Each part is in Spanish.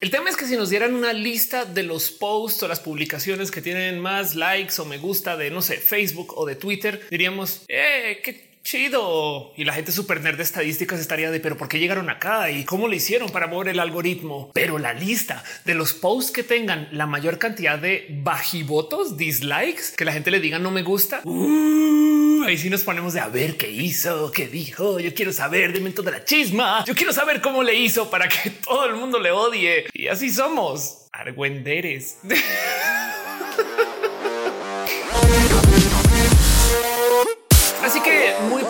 El tema es que si nos dieran una lista de los posts o las publicaciones que tienen más likes o me gusta de no sé, Facebook o de Twitter, diríamos eh, que chido. Y la gente super nerd de estadísticas estaría de, pero ¿por qué llegaron acá? ¿Y cómo le hicieron para mover el algoritmo? Pero la lista de los posts que tengan la mayor cantidad de bajivotos, dislikes, que la gente le diga no me gusta. Uh, ahí sí nos ponemos de a ver qué hizo, qué dijo. Yo quiero saber de toda la chisma. Yo quiero saber cómo le hizo para que todo el mundo le odie. Y así somos. Argüenderes.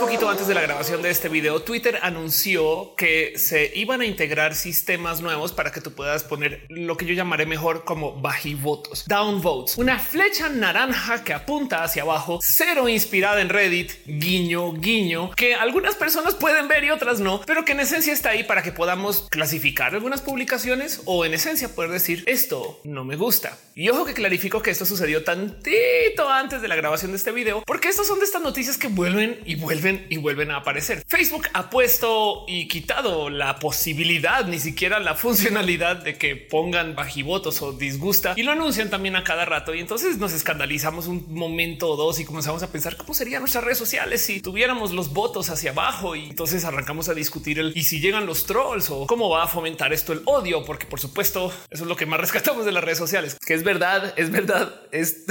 poquito antes de la grabación de este video, Twitter anunció que se iban a integrar sistemas nuevos para que tú puedas poner lo que yo llamaré mejor como bajivotos, downvotes, una flecha naranja que apunta hacia abajo, cero inspirada en Reddit, guiño, guiño, que algunas personas pueden ver y otras no, pero que en esencia está ahí para que podamos clasificar algunas publicaciones o en esencia poder decir esto no me gusta. Y ojo que clarifico que esto sucedió tantito antes de la grabación de este video, porque estos son de estas noticias que vuelven y vuelven y vuelven a aparecer. Facebook ha puesto y quitado la posibilidad, ni siquiera la funcionalidad de que pongan bajivotos o disgusta y lo anuncian también a cada rato. Y entonces nos escandalizamos un momento o dos y comenzamos a pensar cómo serían nuestras redes sociales si tuviéramos los votos hacia abajo. Y entonces arrancamos a discutir el y si llegan los trolls o cómo va a fomentar esto el odio, porque por supuesto eso es lo que más rescatamos de las redes sociales, que es verdad, es verdad, es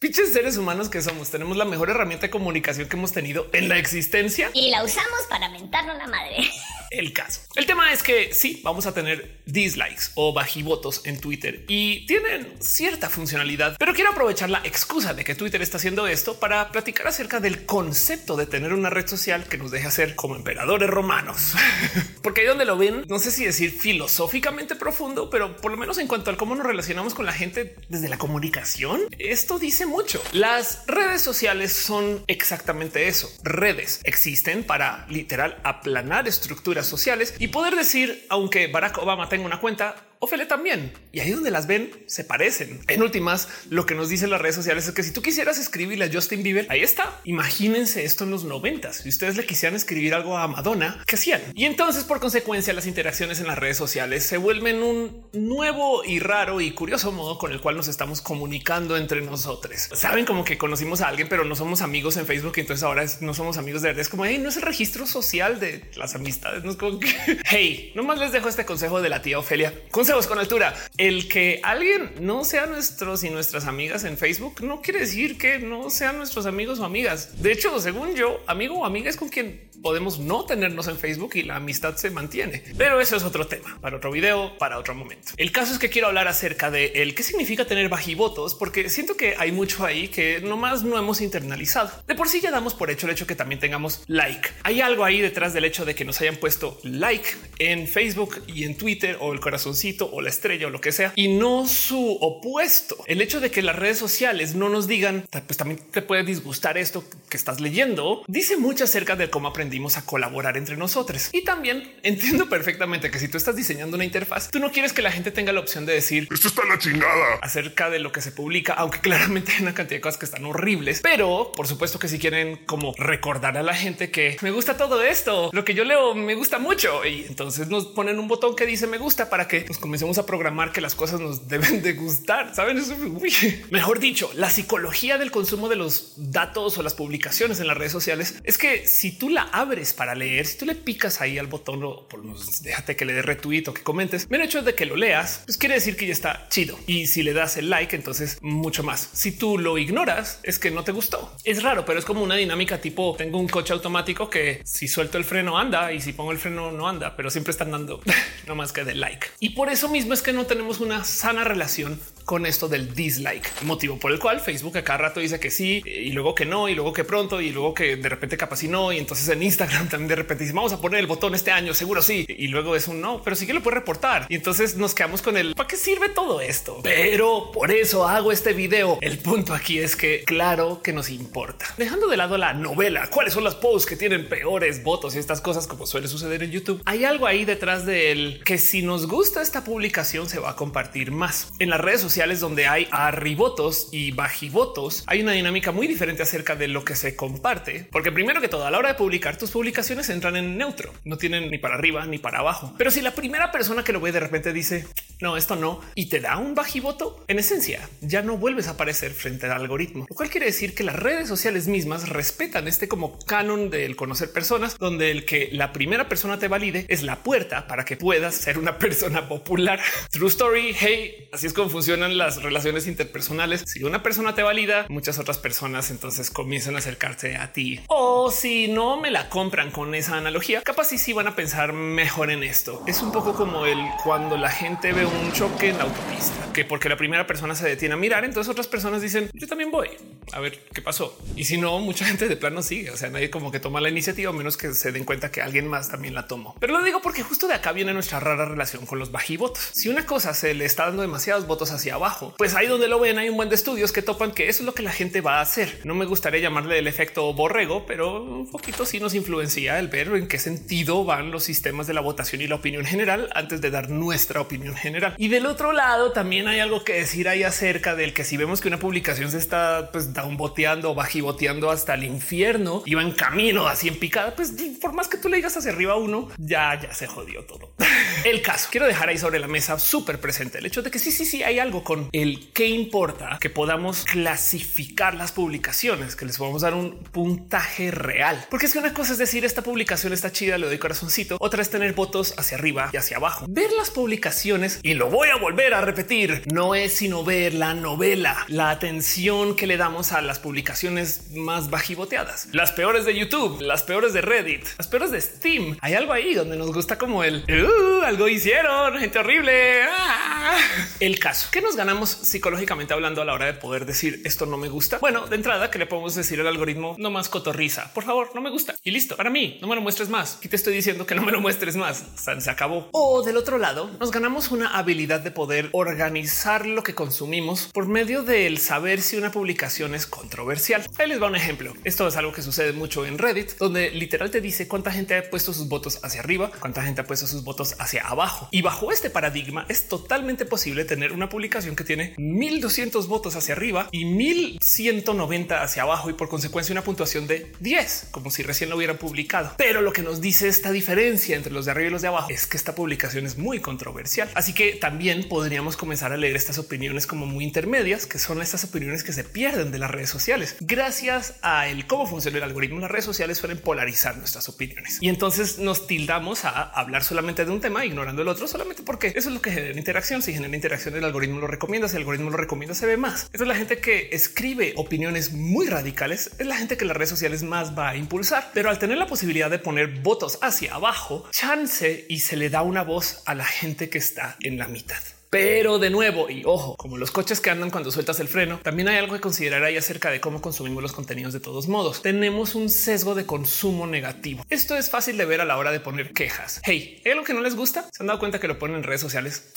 Piches seres humanos que somos, tenemos la mejor herramienta de comunicación que hemos tenido en la existencia y la usamos para mentarnos la madre. El caso. El tema es que sí, vamos a tener dislikes o bajivotos en Twitter y tienen cierta funcionalidad, pero quiero aprovechar la excusa de que Twitter está haciendo esto para platicar acerca del concepto de tener una red social que nos deje hacer como emperadores romanos. Porque ahí donde lo ven, no sé si decir filosóficamente profundo, pero por lo menos en cuanto al cómo nos relacionamos con la gente desde la comunicación, esto dice mucho. Las redes sociales son exactamente eso. Redes existen para literal aplanar estructuras sociales y poder decir, aunque Barack Obama tenga una cuenta, Ophelia también. Y ahí donde las ven se parecen. En últimas, lo que nos dicen las redes sociales es que si tú quisieras escribirle a Justin Bieber, ahí está. Imagínense esto en los noventas. Si ustedes le quisieran escribir algo a Madonna, ¿qué hacían? Y entonces, por consecuencia, las interacciones en las redes sociales se vuelven un nuevo y raro y curioso modo con el cual nos estamos comunicando entre nosotros. Saben como que conocimos a alguien, pero no somos amigos en Facebook. Y entonces ahora no somos amigos de verdad. Es como hey, no es el registro social de las amistades. No es como que hey, nomás les dejo este consejo de la tía Ofelia con altura. El que alguien no sea nuestros y nuestras amigas en Facebook no quiere decir que no sean nuestros amigos o amigas. De hecho, según yo, amigo o amiga es con quien podemos no tenernos en Facebook y la amistad se mantiene. Pero eso es otro tema para otro video, para otro momento. El caso es que quiero hablar acerca de el qué significa tener bajivotos, porque siento que hay mucho ahí que nomás no hemos internalizado. De por sí ya damos por hecho el hecho que también tengamos like. Hay algo ahí detrás del hecho de que nos hayan puesto like en Facebook y en Twitter o el corazoncito o la estrella o lo que sea y no su opuesto. El hecho de que las redes sociales no nos digan, pues también te puede disgustar esto que estás leyendo, dice mucho acerca de cómo aprendimos a colaborar entre nosotros. Y también entiendo perfectamente que si tú estás diseñando una interfaz, tú no quieres que la gente tenga la opción de decir esto está la chingada acerca de lo que se publica, aunque claramente hay una cantidad de cosas que están horribles, pero por supuesto que si quieren como recordar a la gente que me gusta todo esto, lo que yo leo me gusta mucho y entonces nos ponen un botón que dice me gusta para que nos comencemos a programar que las cosas nos deben de gustar. Saben eso? Mejor dicho, la psicología del consumo de los datos o las publicaciones en las redes sociales es que si tú la abres para leer, si tú le picas ahí al botón o por déjate que le dé retweet o que comentes, el hecho de que lo leas, pues quiere decir que ya está chido. Y si le das el like, entonces mucho más. Si tú lo ignoras, es que no te gustó. Es raro, pero es como una dinámica tipo tengo un coche automático que si suelto el freno anda y si pongo el freno no anda, pero siempre están dando no más que de like. Y por eso eso mismo es que no tenemos una sana relación con esto del dislike, motivo por el cual Facebook a cada rato dice que sí y luego que no y luego que pronto y luego que de repente capaz y no. Y entonces en Instagram también de repente dice vamos a poner el botón este año, seguro sí. Y luego es un no, pero sí que lo puede reportar. Y entonces nos quedamos con el para qué sirve todo esto. Pero por eso hago este video. El punto aquí es que claro que nos importa. Dejando de lado la novela, cuáles son las posts que tienen peores votos y estas cosas como suele suceder en YouTube. Hay algo ahí detrás del que si nos gusta esta publicación se va a compartir más. En las redes sociales donde hay arribotos y bajivotos, hay una dinámica muy diferente acerca de lo que se comparte, porque primero que todo, a la hora de publicar tus publicaciones entran en neutro, no tienen ni para arriba ni para abajo. Pero si la primera persona que lo ve de repente dice no, esto no, y te da un bajivoto, en esencia ya no vuelves a aparecer frente al algoritmo, lo cual quiere decir que las redes sociales mismas respetan este como canon del conocer personas, donde el que la primera persona te valide es la puerta para que puedas ser una persona popular. True story. Hey, así es como funcionan las relaciones interpersonales. Si una persona te valida, muchas otras personas entonces comienzan a acercarse a ti. O si no me la compran con esa analogía, capaz y sí van a pensar mejor en esto. Es un poco como el cuando la gente ve un choque en la autopista, que porque la primera persona se detiene a mirar, entonces otras personas dicen yo también voy a ver qué pasó. Y si no, mucha gente de plano sigue. O sea, nadie como que toma la iniciativa, menos que se den cuenta que alguien más también la tomó. Pero lo digo porque justo de acá viene nuestra rara relación con los bajivotos. Si una cosa se le está dando demasiados votos hacia abajo, pues ahí donde lo ven hay un buen de estudios que topan que eso es lo que la gente va a hacer. No me gustaría llamarle el efecto borrego, pero un poquito sí nos influencia el ver en qué sentido van los sistemas de la votación y la opinión general antes de dar nuestra opinión general. Y del otro lado también hay algo que decir ahí acerca del que si vemos que una publicación se está pues downboteando o bajivoteando hasta el infierno y va en camino así en picada, pues por más que tú le digas hacia arriba uno, ya, ya se jodió todo. el caso quiero dejar ahí sobre la mesa súper presente el hecho de que sí, sí, sí hay algo con el que importa que podamos clasificar las publicaciones, que les podamos dar un puntaje real, porque es que una cosa es decir esta publicación está chida, le doy corazoncito, otra es tener votos hacia arriba y hacia abajo. Ver las publicaciones y lo voy a volver a repetir, no es sino ver la novela, la atención que le damos a las publicaciones más bajivoteadas, las peores de YouTube, las peores de Reddit, las peores de Steam. Hay algo ahí donde nos gusta como el algo hicieron, gente horrible. Ah. El caso que nos ganamos psicológicamente hablando a la hora de poder decir esto no me gusta. Bueno, de entrada que le podemos decir al algoritmo no más cotorriza, por favor, no me gusta y listo. Para mí no me lo muestres más. Y te estoy diciendo que no me lo muestres más. se acabó. O del otro lado, nos ganamos una habilidad de poder organizar lo que consumimos por medio del saber si una publicación es controversial. Ahí les va un ejemplo. Esto es algo que sucede mucho en Reddit, donde literal te dice cuánta gente ha puesto sus votos hacia arriba, cuánta gente ha puesto sus votos hacia abajo. Y bajo este paradigma es totalmente posible tener una publicación que tiene 1200 votos hacia arriba y 1190 hacia abajo y por consecuencia una puntuación de 10, como si recién lo hubieran publicado. Pero lo que nos dice esta diferencia entre los de arriba y los de abajo es que esta publicación es muy controversial. Así que también podríamos comenzar a leer estas opiniones como muy intermedias, que son estas opiniones que se pierden de las redes sociales. Gracias a el cómo funciona el algoritmo, las redes sociales suelen polarizar nuestras opiniones y entonces nos tildamos a hablar solamente de un tema, ignorando el otro, solamente porque eso es lo que genera interacción. Si genera interacción, el algoritmo lo recomienda. Si el algoritmo lo recomienda, se ve más. Esta es la gente que escribe opiniones muy radicales, es la gente que las redes sociales más va a impulsar. Pero al tener la posibilidad de poner votos hacia abajo, chance y se le da una voz a la gente que está en la mitad. Pero de nuevo, y ojo, como los coches que andan cuando sueltas el freno, también hay algo que considerar ahí acerca de cómo consumimos los contenidos de todos modos. Tenemos un sesgo de consumo negativo. Esto es fácil de ver a la hora de poner quejas. Hey, ¿hay algo que no les gusta? ¿Se han dado cuenta que lo ponen en redes sociales?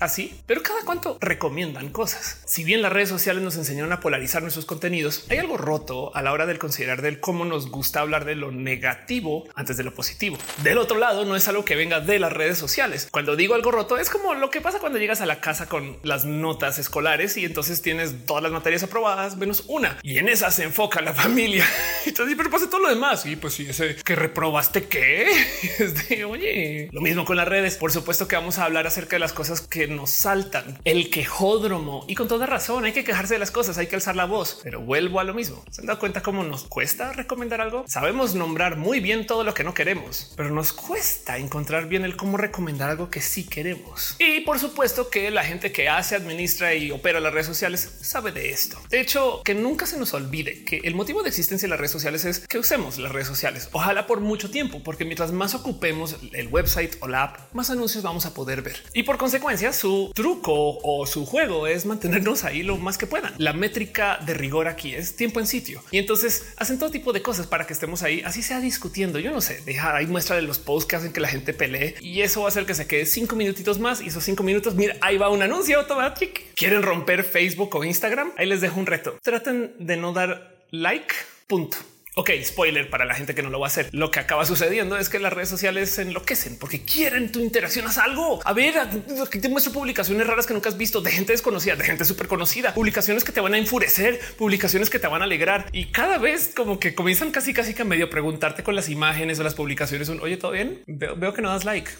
Así, pero cada cuanto recomiendan cosas. Si bien las redes sociales nos enseñaron a polarizar nuestros contenidos, hay algo roto a la hora del considerar del cómo nos gusta hablar de lo negativo antes de lo positivo. Del otro lado, no es algo que venga de las redes sociales. Cuando digo algo roto, es como lo que pasa cuando llegas a la casa con las notas escolares y entonces tienes todas las materias aprobadas menos una y en esa se enfoca la familia. Entonces, pero pasa todo lo demás. Y pues si ese que reprobaste qué es de oye, lo mismo con las redes. Por supuesto que vamos a hablar acerca de las cosas que nos saltan, el quejódromo y con toda razón hay que quejarse de las cosas, hay que alzar la voz, pero vuelvo a lo mismo. Se han dado cuenta cómo nos cuesta recomendar algo. Sabemos nombrar muy bien todo lo que no queremos, pero nos cuesta encontrar bien el cómo recomendar algo que sí queremos. Y por supuesto que la gente que hace, administra y opera las redes sociales sabe de esto. De hecho, que nunca se nos olvide que el motivo de existencia de las redes sociales es que usemos las redes sociales. Ojalá por mucho tiempo, porque mientras más ocupemos el website o la app, más anuncios vamos a poder ver. Y por consecuencia, su truco o su juego es mantenernos ahí lo más que puedan. La métrica de rigor aquí es tiempo en sitio y entonces hacen todo tipo de cosas para que estemos ahí, así sea discutiendo. Yo no sé, dejar ahí muestra de los posts que hacen que la gente pelee y eso va a hacer que se quede cinco minutitos más y esos cinco minutos. Mira, ahí va un anuncio automático. Quieren romper Facebook o Instagram. Ahí les dejo un reto. Traten de no dar like. Punto Ok, spoiler para la gente que no lo va a hacer. Lo que acaba sucediendo es que las redes sociales se enloquecen porque quieren tu interacción. Haz algo. A ver, aquí te muestro publicaciones raras que nunca has visto de gente desconocida, de gente súper conocida, publicaciones que te van a enfurecer, publicaciones que te van a alegrar y cada vez como que comienzan casi casi que a medio preguntarte con las imágenes o las publicaciones. Un oye, todo bien. Veo, que no das like.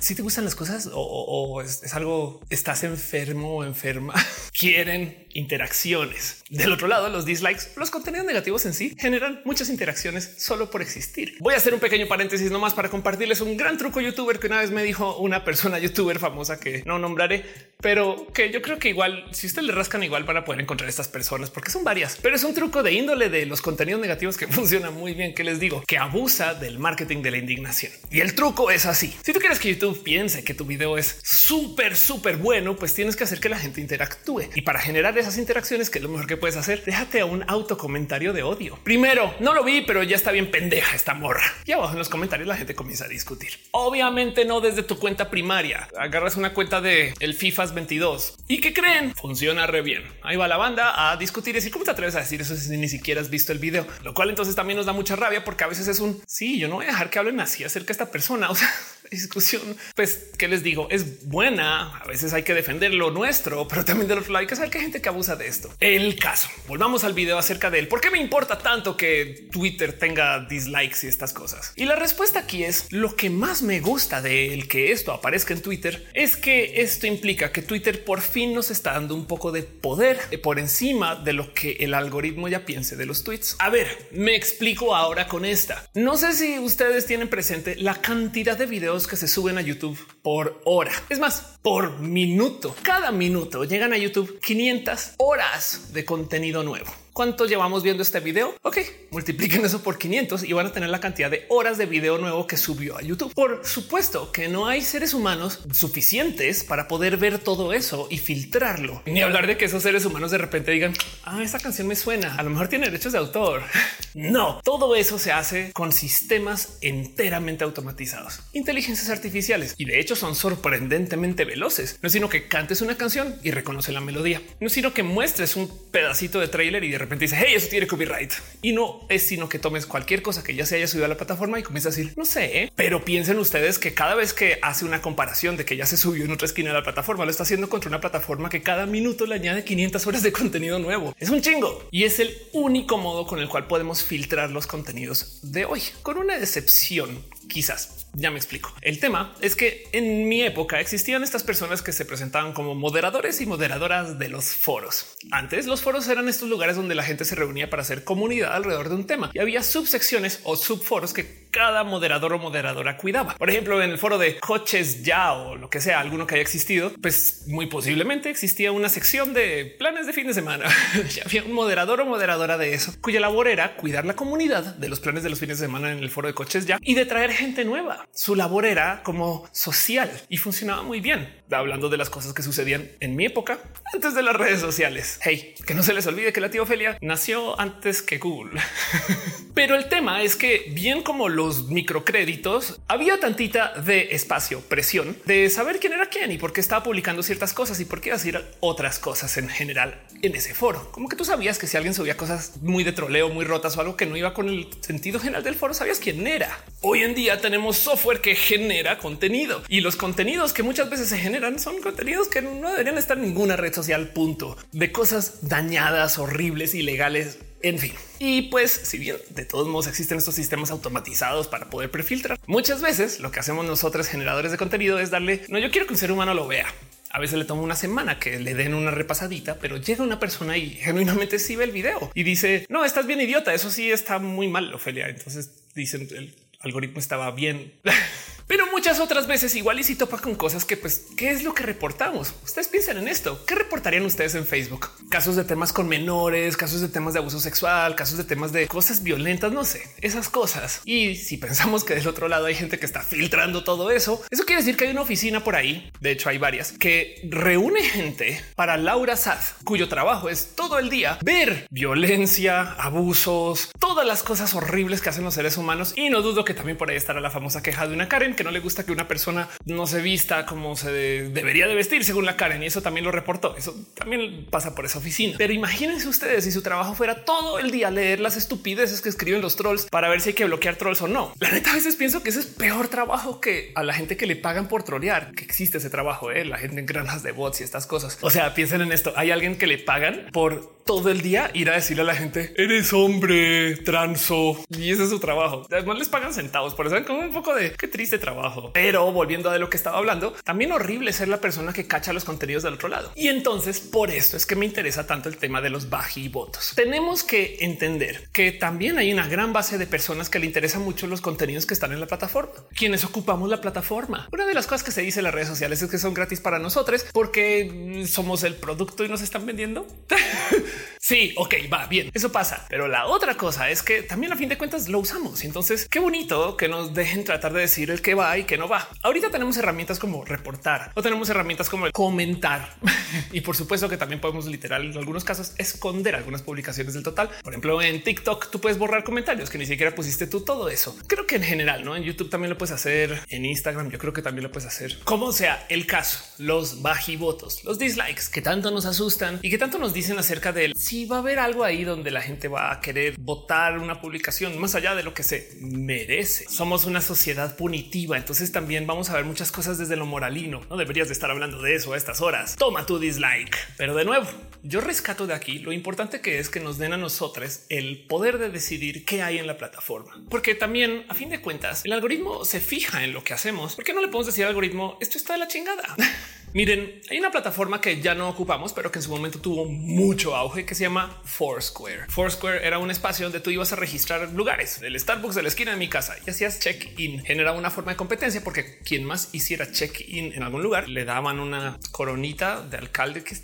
si te gustan las cosas o, es, algo, estás enfermo o enferma. Quieren interacciones. Del otro lado, los dislikes, los contenidos negativos en sí generan muchas interacciones solo por existir. Voy a hacer un pequeño paréntesis nomás para compartirles un gran truco youtuber que una vez me dijo una persona youtuber famosa que no nombraré, pero que yo creo que igual si ustedes le rascan igual van a poder encontrar estas personas porque son varias, pero es un truco de índole de los contenidos negativos que funciona muy bien, que les digo, que abusa del marketing de la indignación. Y el truco es así. Si tú quieres que YouTube piense que tu video es súper, súper bueno, pues tienes que hacer que la gente interactúe. Y para generar esas interacciones, que es lo mejor que puedes hacer, déjate a un autocomentario de odio. Primero, no lo vi, pero ya está bien pendeja esta morra. Y abajo en los comentarios la gente comienza a discutir. Obviamente no desde tu cuenta primaria. Agarras una cuenta de el FIFAs 22 y que creen funciona re bien. Ahí va la banda a discutir y cómo te atreves a decir eso si ni siquiera has visto el video, lo cual entonces también nos da mucha rabia porque a veces es un sí, yo no voy a dejar que hablen así acerca de esta persona. O sea, discusión, pues, ¿qué les digo? Es buena. A veces hay que defender lo nuestro, pero también del otro lado hay que gente que abusa de esto. El caso. Volvamos al video acerca de él. ¿Por qué me importa tanto que Twitter tenga dislikes y estas cosas? Y la respuesta aquí es lo que más me gusta de el que esto aparezca en Twitter es que esto implica que Twitter por fin nos está dando un poco de poder por encima de lo que el algoritmo ya piense de los tweets. A ver, me explico ahora con esta. No sé si ustedes tienen presente la cantidad de videos que se suben a YouTube por hora. Es más, por minuto. Cada minuto llegan a YouTube 500 horas de contenido nuevo. ¿Cuánto llevamos viendo este video? Ok, multipliquen eso por 500 y van a tener la cantidad de horas de video nuevo que subió a YouTube. Por supuesto que no hay seres humanos suficientes para poder ver todo eso y filtrarlo. Ni hablar de que esos seres humanos de repente digan, ah, esta canción me suena, a lo mejor tiene derechos de autor. No, todo eso se hace con sistemas enteramente automatizados, inteligencias artificiales y de hecho son sorprendentemente veloces. No es sino que cantes una canción y reconoce la melodía, no es sino que muestres un pedacito de trailer y de repente dice hey, eso tiene copyright y no es sino que tomes cualquier cosa que ya se haya subido a la plataforma y comienza a decir no sé, ¿eh? pero piensen ustedes que cada vez que hace una comparación de que ya se subió en otra esquina de la plataforma, lo está haciendo contra una plataforma que cada minuto le añade 500 horas de contenido nuevo. Es un chingo y es el único modo con el cual podemos filtrar los contenidos de hoy, con una excepción quizás. Ya me explico. El tema es que en mi época existían estas personas que se presentaban como moderadores y moderadoras de los foros. Antes los foros eran estos lugares donde la gente se reunía para hacer comunidad alrededor de un tema y había subsecciones o subforos que cada moderador o moderadora cuidaba. Por ejemplo, en el foro de coches ya o lo que sea, alguno que haya existido, pues muy posiblemente existía una sección de planes de fin de semana. ya había un moderador o moderadora de eso, cuya labor era cuidar la comunidad de los planes de los fines de semana en el foro de coches ya y de traer gente nueva. Su labor era como social y funcionaba muy bien. Hablando de las cosas que sucedían en mi época antes de las redes sociales. Hey, que no se les olvide que la tía Ofelia nació antes que Google. Pero el tema es que bien como los microcréditos, había tantita de espacio, presión de saber quién era quién y por qué estaba publicando ciertas cosas y por qué decir otras cosas en general en ese foro. Como que tú sabías que si alguien subía cosas muy de troleo, muy rotas o algo que no iba con el sentido general del foro, sabías quién era. Hoy en día tenemos software que genera contenido y los contenidos que muchas veces se generan son contenidos que no deberían estar en ninguna red social, punto de cosas dañadas, horribles, ilegales. En fin, y pues si bien de todos modos existen estos sistemas automatizados para poder prefiltrar, muchas veces lo que hacemos nosotros generadores de contenido es darle, no, yo quiero que un ser humano lo vea. A veces le toma una semana que le den una repasadita, pero llega una persona y genuinamente sí ve el video y dice, no, estás bien idiota, eso sí está muy mal, Ofelia. Entonces dicen, el algoritmo estaba bien. Pero muchas otras veces igual y si topa con cosas que pues, ¿qué es lo que reportamos? Ustedes piensan en esto. ¿Qué reportarían ustedes en Facebook? Casos de temas con menores, casos de temas de abuso sexual, casos de temas de cosas violentas, no sé, esas cosas. Y si pensamos que del otro lado hay gente que está filtrando todo eso, eso quiere decir que hay una oficina por ahí, de hecho hay varias, que reúne gente para Laura Saz, cuyo trabajo es todo el día ver violencia, abusos, todas las cosas horribles que hacen los seres humanos. Y no dudo que también por ahí estará la famosa queja de una Karen no le gusta que una persona no se vista como se debería de vestir según la Karen y eso también lo reportó. Eso también pasa por esa oficina. Pero imagínense ustedes si su trabajo fuera todo el día leer las estupideces que escriben los trolls para ver si hay que bloquear trolls o no. La neta a veces pienso que ese es peor trabajo que a la gente que le pagan por trolear, que existe ese trabajo, ¿eh? la gente en granjas de bots y estas cosas. O sea, piensen en esto. Hay alguien que le pagan por todo el día ir a decirle a la gente eres hombre transo y ese es su trabajo. Además les pagan centavos por eso como un poco de qué triste trabajo. Pero volviendo a de lo que estaba hablando, también horrible ser la persona que cacha los contenidos del otro lado. Y entonces por esto es que me interesa tanto el tema de los votos. Tenemos que entender que también hay una gran base de personas que le interesan mucho los contenidos que están en la plataforma, quienes ocupamos la plataforma. Una de las cosas que se dice en las redes sociales es que son gratis para nosotros porque somos el producto y nos están vendiendo. sí, ok, va bien. Eso pasa. Pero la otra cosa es que también a fin de cuentas lo usamos. Entonces, qué bonito que nos dejen tratar de decir el que va y que no va. Ahorita tenemos herramientas como reportar o tenemos herramientas como comentar. y por supuesto que también podemos literal en algunos casos esconder algunas publicaciones del total. Por ejemplo, en TikTok tú puedes borrar comentarios que ni siquiera pusiste tú todo eso. Creo que en general, no en YouTube también lo puedes hacer. En Instagram, yo creo que también lo puedes hacer. Como sea el caso, los bajivotos, los dislikes que tanto nos asustan y que tanto nos dicen acerca de si va a haber algo ahí donde la gente va a querer votar una publicación más allá de lo que se merece. Somos una sociedad punitiva, entonces también vamos a ver muchas cosas desde lo moralino. No deberías de estar hablando de eso a estas horas. Toma tu dislike. Pero de nuevo, yo rescato de aquí lo importante que es que nos den a nosotros el poder de decidir qué hay en la plataforma. Porque también, a fin de cuentas, el algoritmo se fija en lo que hacemos. ¿Por qué no le podemos decir al algoritmo esto está de la chingada? Miren, hay una plataforma que ya no ocupamos, pero que en su momento tuvo mucho auge que se llama Foursquare. Foursquare era un espacio donde tú ibas a registrar lugares, el Starbucks de la esquina de mi casa y hacías check-in. Generaba una forma de competencia porque quien más hiciera check-in en algún lugar le daban una coronita de alcalde que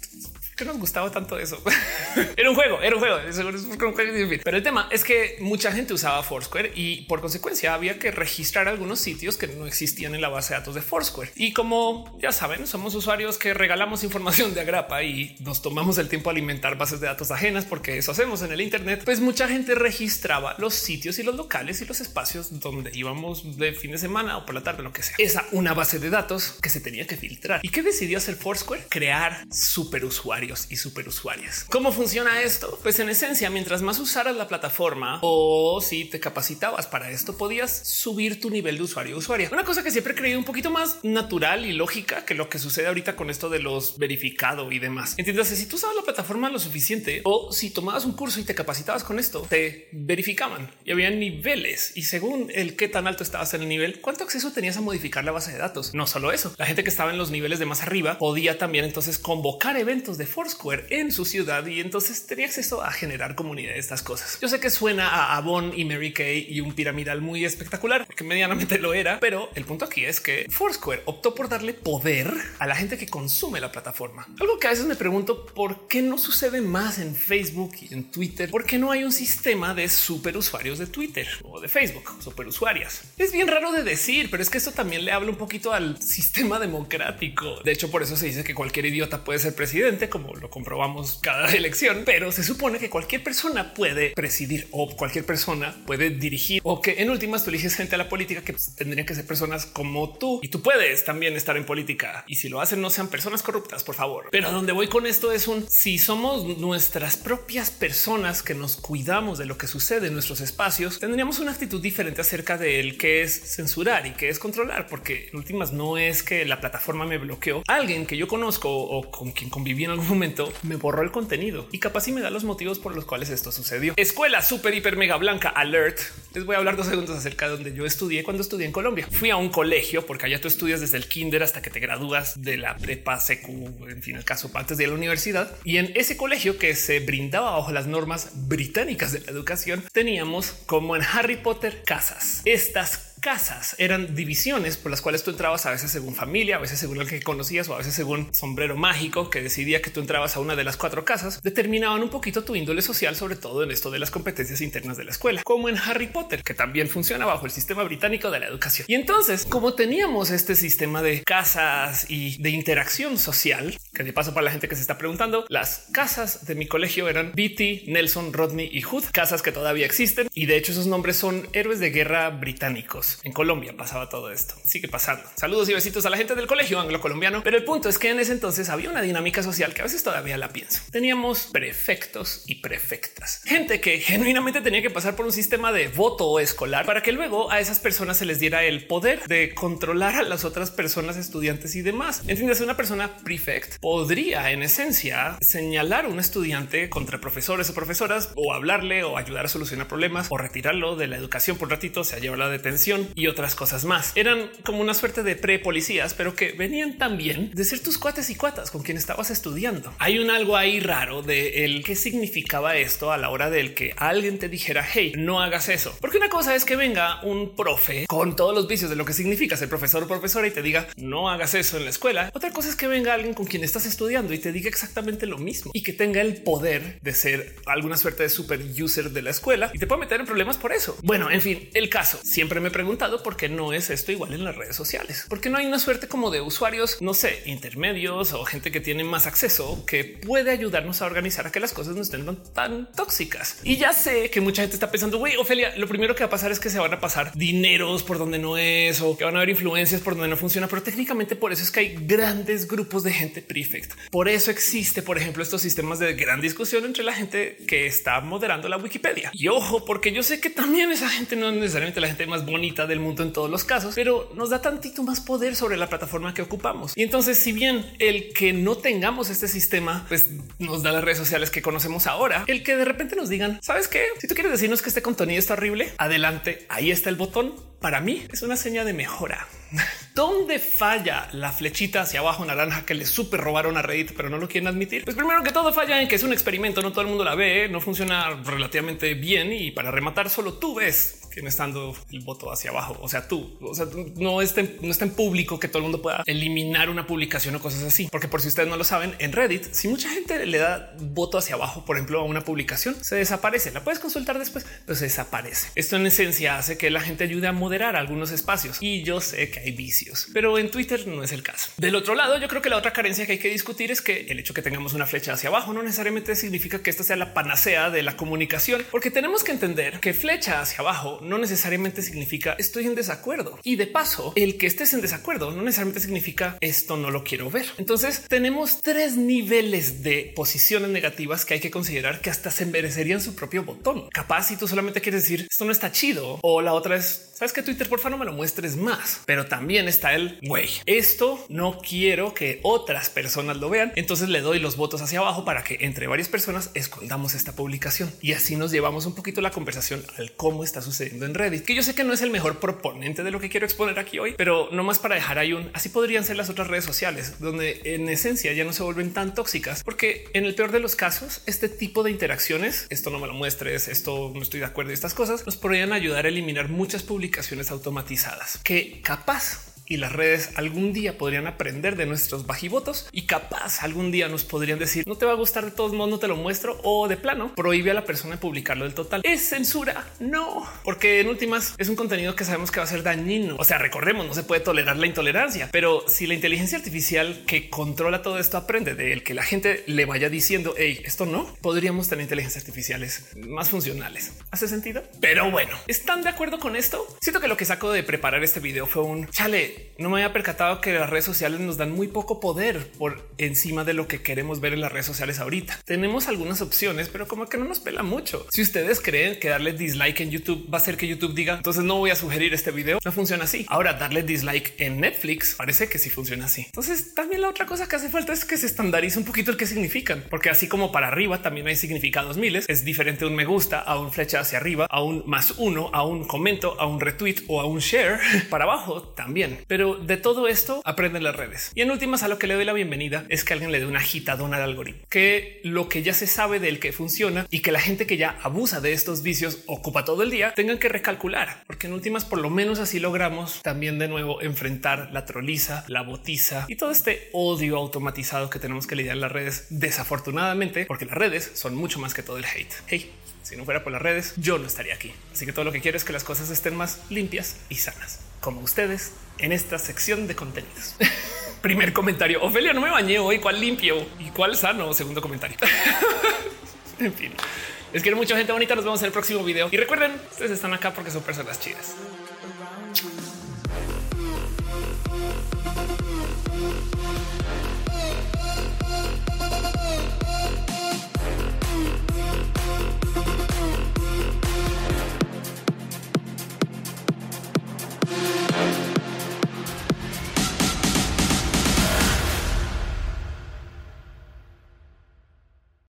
que nos gustaba tanto eso. era un juego, era un juego, pero el tema es que mucha gente usaba Foursquare y por consecuencia había que registrar algunos sitios que no existían en la base de datos de Foursquare. Y como ya saben, somos usuarios que regalamos información de agrapa y nos tomamos el tiempo a alimentar bases de datos ajenas porque eso hacemos en el Internet, pues mucha gente registraba los sitios y los locales y los espacios donde íbamos de fin de semana o por la tarde, lo que sea. Esa una base de datos que se tenía que filtrar. ¿Y qué decidió hacer Foursquare? Crear super usuarios y superusuarias. ¿Cómo funciona esto? Pues en esencia, mientras más usaras la plataforma o si te capacitabas para esto, podías subir tu nivel de usuario usuaria. Una cosa que siempre he creído un poquito más natural y lógica que lo que sucede ahorita con esto de los verificado y demás. Entiéndase, si tú usabas la plataforma lo suficiente o si tomabas un curso y te capacitabas con esto, te verificaban y había niveles y según el qué tan alto estabas en el nivel, cuánto acceso tenías a modificar la base de datos. No solo eso, la gente que estaba en los niveles de más arriba podía también entonces convocar eventos de Foursquare en su ciudad y entonces tenía acceso a generar comunidad de estas cosas. Yo sé que suena a Avon y Mary Kay y un piramidal muy espectacular, porque medianamente lo era, pero el punto aquí es que Foursquare optó por darle poder a la gente que consume la plataforma. Algo que a veces me pregunto por qué no sucede más en Facebook y en Twitter, por qué no hay un sistema de super usuarios de Twitter o de Facebook, super usuarias. Es bien raro de decir, pero es que eso también le habla un poquito al sistema democrático. De hecho, por eso se dice que cualquier idiota puede ser presidente, como lo comprobamos cada elección, pero se supone que cualquier persona puede presidir o cualquier persona puede dirigir o que en últimas tú eliges gente a la política que tendrían que ser personas como tú y tú puedes también estar en política y si lo no sean personas corruptas, por favor. Pero a donde voy con esto es un si somos nuestras propias personas que nos cuidamos de lo que sucede en nuestros espacios, tendríamos una actitud diferente acerca de el que es censurar y que es controlar, porque en últimas no es que la plataforma me bloqueó. Alguien que yo conozco o con quien conviví en algún momento me borró el contenido y capaz y me da los motivos por los cuales esto sucedió. Escuela súper hiper mega blanca alert. Les voy a hablar dos segundos acerca de donde yo estudié cuando estudié en Colombia. Fui a un colegio porque allá tú estudias desde el kinder hasta que te gradúas de la prepa, secu, en fin, el caso antes de la universidad. Y en ese colegio que se brindaba bajo las normas británicas de la educación, teníamos como en Harry Potter casas. Estas casas eran divisiones por las cuales tú entrabas a veces según familia, a veces según el que conocías o a veces según sombrero mágico que decidía que tú entrabas a una de las cuatro casas, determinaban un poquito tu índole social, sobre todo en esto de las competencias internas de la escuela, como en Harry Potter, que también funciona bajo el sistema británico de la educación. Y entonces, como teníamos este sistema de casas y de interacción social, Que de paso para la gente que se está preguntando, las casas de mi colegio eran Beatty, Nelson, Rodney y Hood, casas que todavía existen y de hecho esos nombres son héroes de guerra británicos. En Colombia pasaba todo esto. Sigue pasando. Saludos y besitos a la gente del colegio anglo colombiano. Pero el punto es que en ese entonces había una dinámica social que a veces todavía la pienso. Teníamos prefectos y prefectas, gente que genuinamente tenía que pasar por un sistema de voto escolar para que luego a esas personas se les diera el poder de controlar a las otras personas, estudiantes y demás. Entiendes, una persona prefect podría en esencia señalar a un estudiante contra profesores o profesoras o hablarle o ayudar a solucionar problemas o retirarlo de la educación por ratito, se ha llevado la detención y otras cosas más. Eran como una suerte de pre policías, pero que venían también de ser tus cuates y cuatas con quien estabas estudiando. Hay un algo ahí raro de el qué significaba esto a la hora del que alguien te dijera, hey, no hagas eso. Porque una cosa es que venga un profe con todos los vicios de lo que significa ser profesor o profesora y te diga, no hagas eso en la escuela. Otra cosa es que venga alguien con quien estás estudiando y te diga exactamente lo mismo y que tenga el poder de ser alguna suerte de super user de la escuela y te puede meter en problemas por eso. Bueno, en fin, el caso. Siempre me he preguntado por qué no es esto igual en las redes sociales, porque no hay una suerte como de usuarios, no sé, intermedios o gente que tiene más acceso que puede ayudarnos a organizar a que las cosas no estén tan tóxicas. Y ya sé que mucha gente está pensando, güey, Ofelia, lo primero que va a pasar es que se van a pasar dineros por donde no es o que van a haber influencias por donde no funciona, pero técnicamente por eso es que hay grandes grupos de gente prefect. Por eso existe, por ejemplo, estos sistemas de gran discusión entre la gente que está moderando la Wikipedia. Y ojo, porque yo sé que también esa gente no es necesariamente la gente más bonita del mundo en todos los casos, pero nos da tantito más poder sobre la plataforma que ocupamos. Y entonces, si bien el que no tengamos este sistema, pues nos da las redes sociales que conocemos ahora, el que de repente nos digan, ¿sabes qué? Si tú quieres decirnos que este contenido está horrible, adelante, ahí está el botón. Para mí es una señal de mejora. ¿Dónde falla la flechita hacia abajo naranja que le super robaron a Reddit, pero no lo quieren admitir? Pues primero que todo falla en que es un experimento, no todo el mundo la ve, no funciona relativamente bien y para rematar solo tú ves dando el voto hacia abajo. O sea, tú, o sea, no está, no en público que todo el mundo pueda eliminar una publicación o cosas así. Porque por si ustedes no lo saben, en Reddit, si mucha gente le da voto hacia abajo, por ejemplo, a una publicación, se desaparece. La puedes consultar después, pero se desaparece. Esto en esencia hace que la gente ayude a moderar algunos espacios y yo sé que hay vicios, pero en Twitter no es el caso. Del otro lado, yo creo que la otra carencia que hay que discutir es que el hecho que tengamos una flecha hacia abajo no necesariamente significa que esta sea la panacea de la comunicación, porque tenemos que entender que flecha hacia abajo no necesariamente significa estoy en desacuerdo. Y de paso, el que estés en desacuerdo no necesariamente significa esto no lo quiero ver. Entonces tenemos tres niveles de posiciones negativas que hay que considerar que hasta se merecerían su propio botón. Capaz si tú solamente quieres decir esto no está chido o la otra es sabes que Twitter por favor no me lo muestres más, pero también está el güey. Esto no quiero que otras personas lo vean. Entonces le doy los votos hacia abajo para que entre varias personas escondamos esta publicación y así nos llevamos un poquito la conversación al cómo está sucediendo en Reddit, que yo sé que no es el mejor proponente de lo que quiero exponer aquí hoy, pero no más para dejar ahí un así podrían ser las otras redes sociales, donde en esencia ya no se vuelven tan tóxicas, porque en el peor de los casos, este tipo de interacciones, esto no me lo muestres, esto no estoy de acuerdo y estas cosas nos podrían ayudar a eliminar muchas publicaciones automatizadas que capaz y las redes algún día podrían aprender de nuestros bajivotos y capaz algún día nos podrían decir no te va a gustar de todos modos, no te lo muestro o de plano prohíbe a la persona publicarlo del total. Es censura. No, porque en últimas es un contenido que sabemos que va a ser dañino. O sea, recordemos, no se puede tolerar la intolerancia, pero si la inteligencia artificial que controla todo esto aprende de él, que la gente le vaya diciendo hey, esto no podríamos tener inteligencias artificiales más funcionales. ¿Hace sentido? Pero bueno, ¿están de acuerdo con esto? Siento que lo que saco de preparar este video fue un chale no me había percatado que las redes sociales nos dan muy poco poder por encima de lo que queremos ver en las redes sociales ahorita. Tenemos algunas opciones, pero como que no nos pela mucho. Si ustedes creen que darle dislike en YouTube va a hacer que YouTube diga entonces no voy a sugerir este video, no funciona así. Ahora darle dislike en Netflix parece que sí funciona así. Entonces también la otra cosa que hace falta es que se estandarice un poquito el que significan, porque así como para arriba también hay significados miles. Es diferente un me gusta a un flecha hacia arriba, a un más uno, a un comento, a un retweet o a un share para abajo también. Pero de todo esto aprenden las redes. Y en últimas, a lo que le doy la bienvenida es que alguien le dé una agitadona al algoritmo, que lo que ya se sabe del que funciona y que la gente que ya abusa de estos vicios ocupa todo el día tengan que recalcular, porque en últimas, por lo menos así logramos también de nuevo enfrentar la troliza, la botiza y todo este odio automatizado que tenemos que lidiar en las redes. Desafortunadamente, porque las redes son mucho más que todo el hate. Hey, si no fuera por las redes, yo no estaría aquí. Así que todo lo que quiero es que las cosas estén más limpias y sanas, como ustedes en esta sección de contenidos. Primer comentario. Ofelia, no me bañé hoy. ¿Cuál limpio y cuál sano? Segundo comentario. en fin. Es que mucha gente bonita. Nos vemos en el próximo video. Y recuerden, ustedes están acá porque son personas chidas.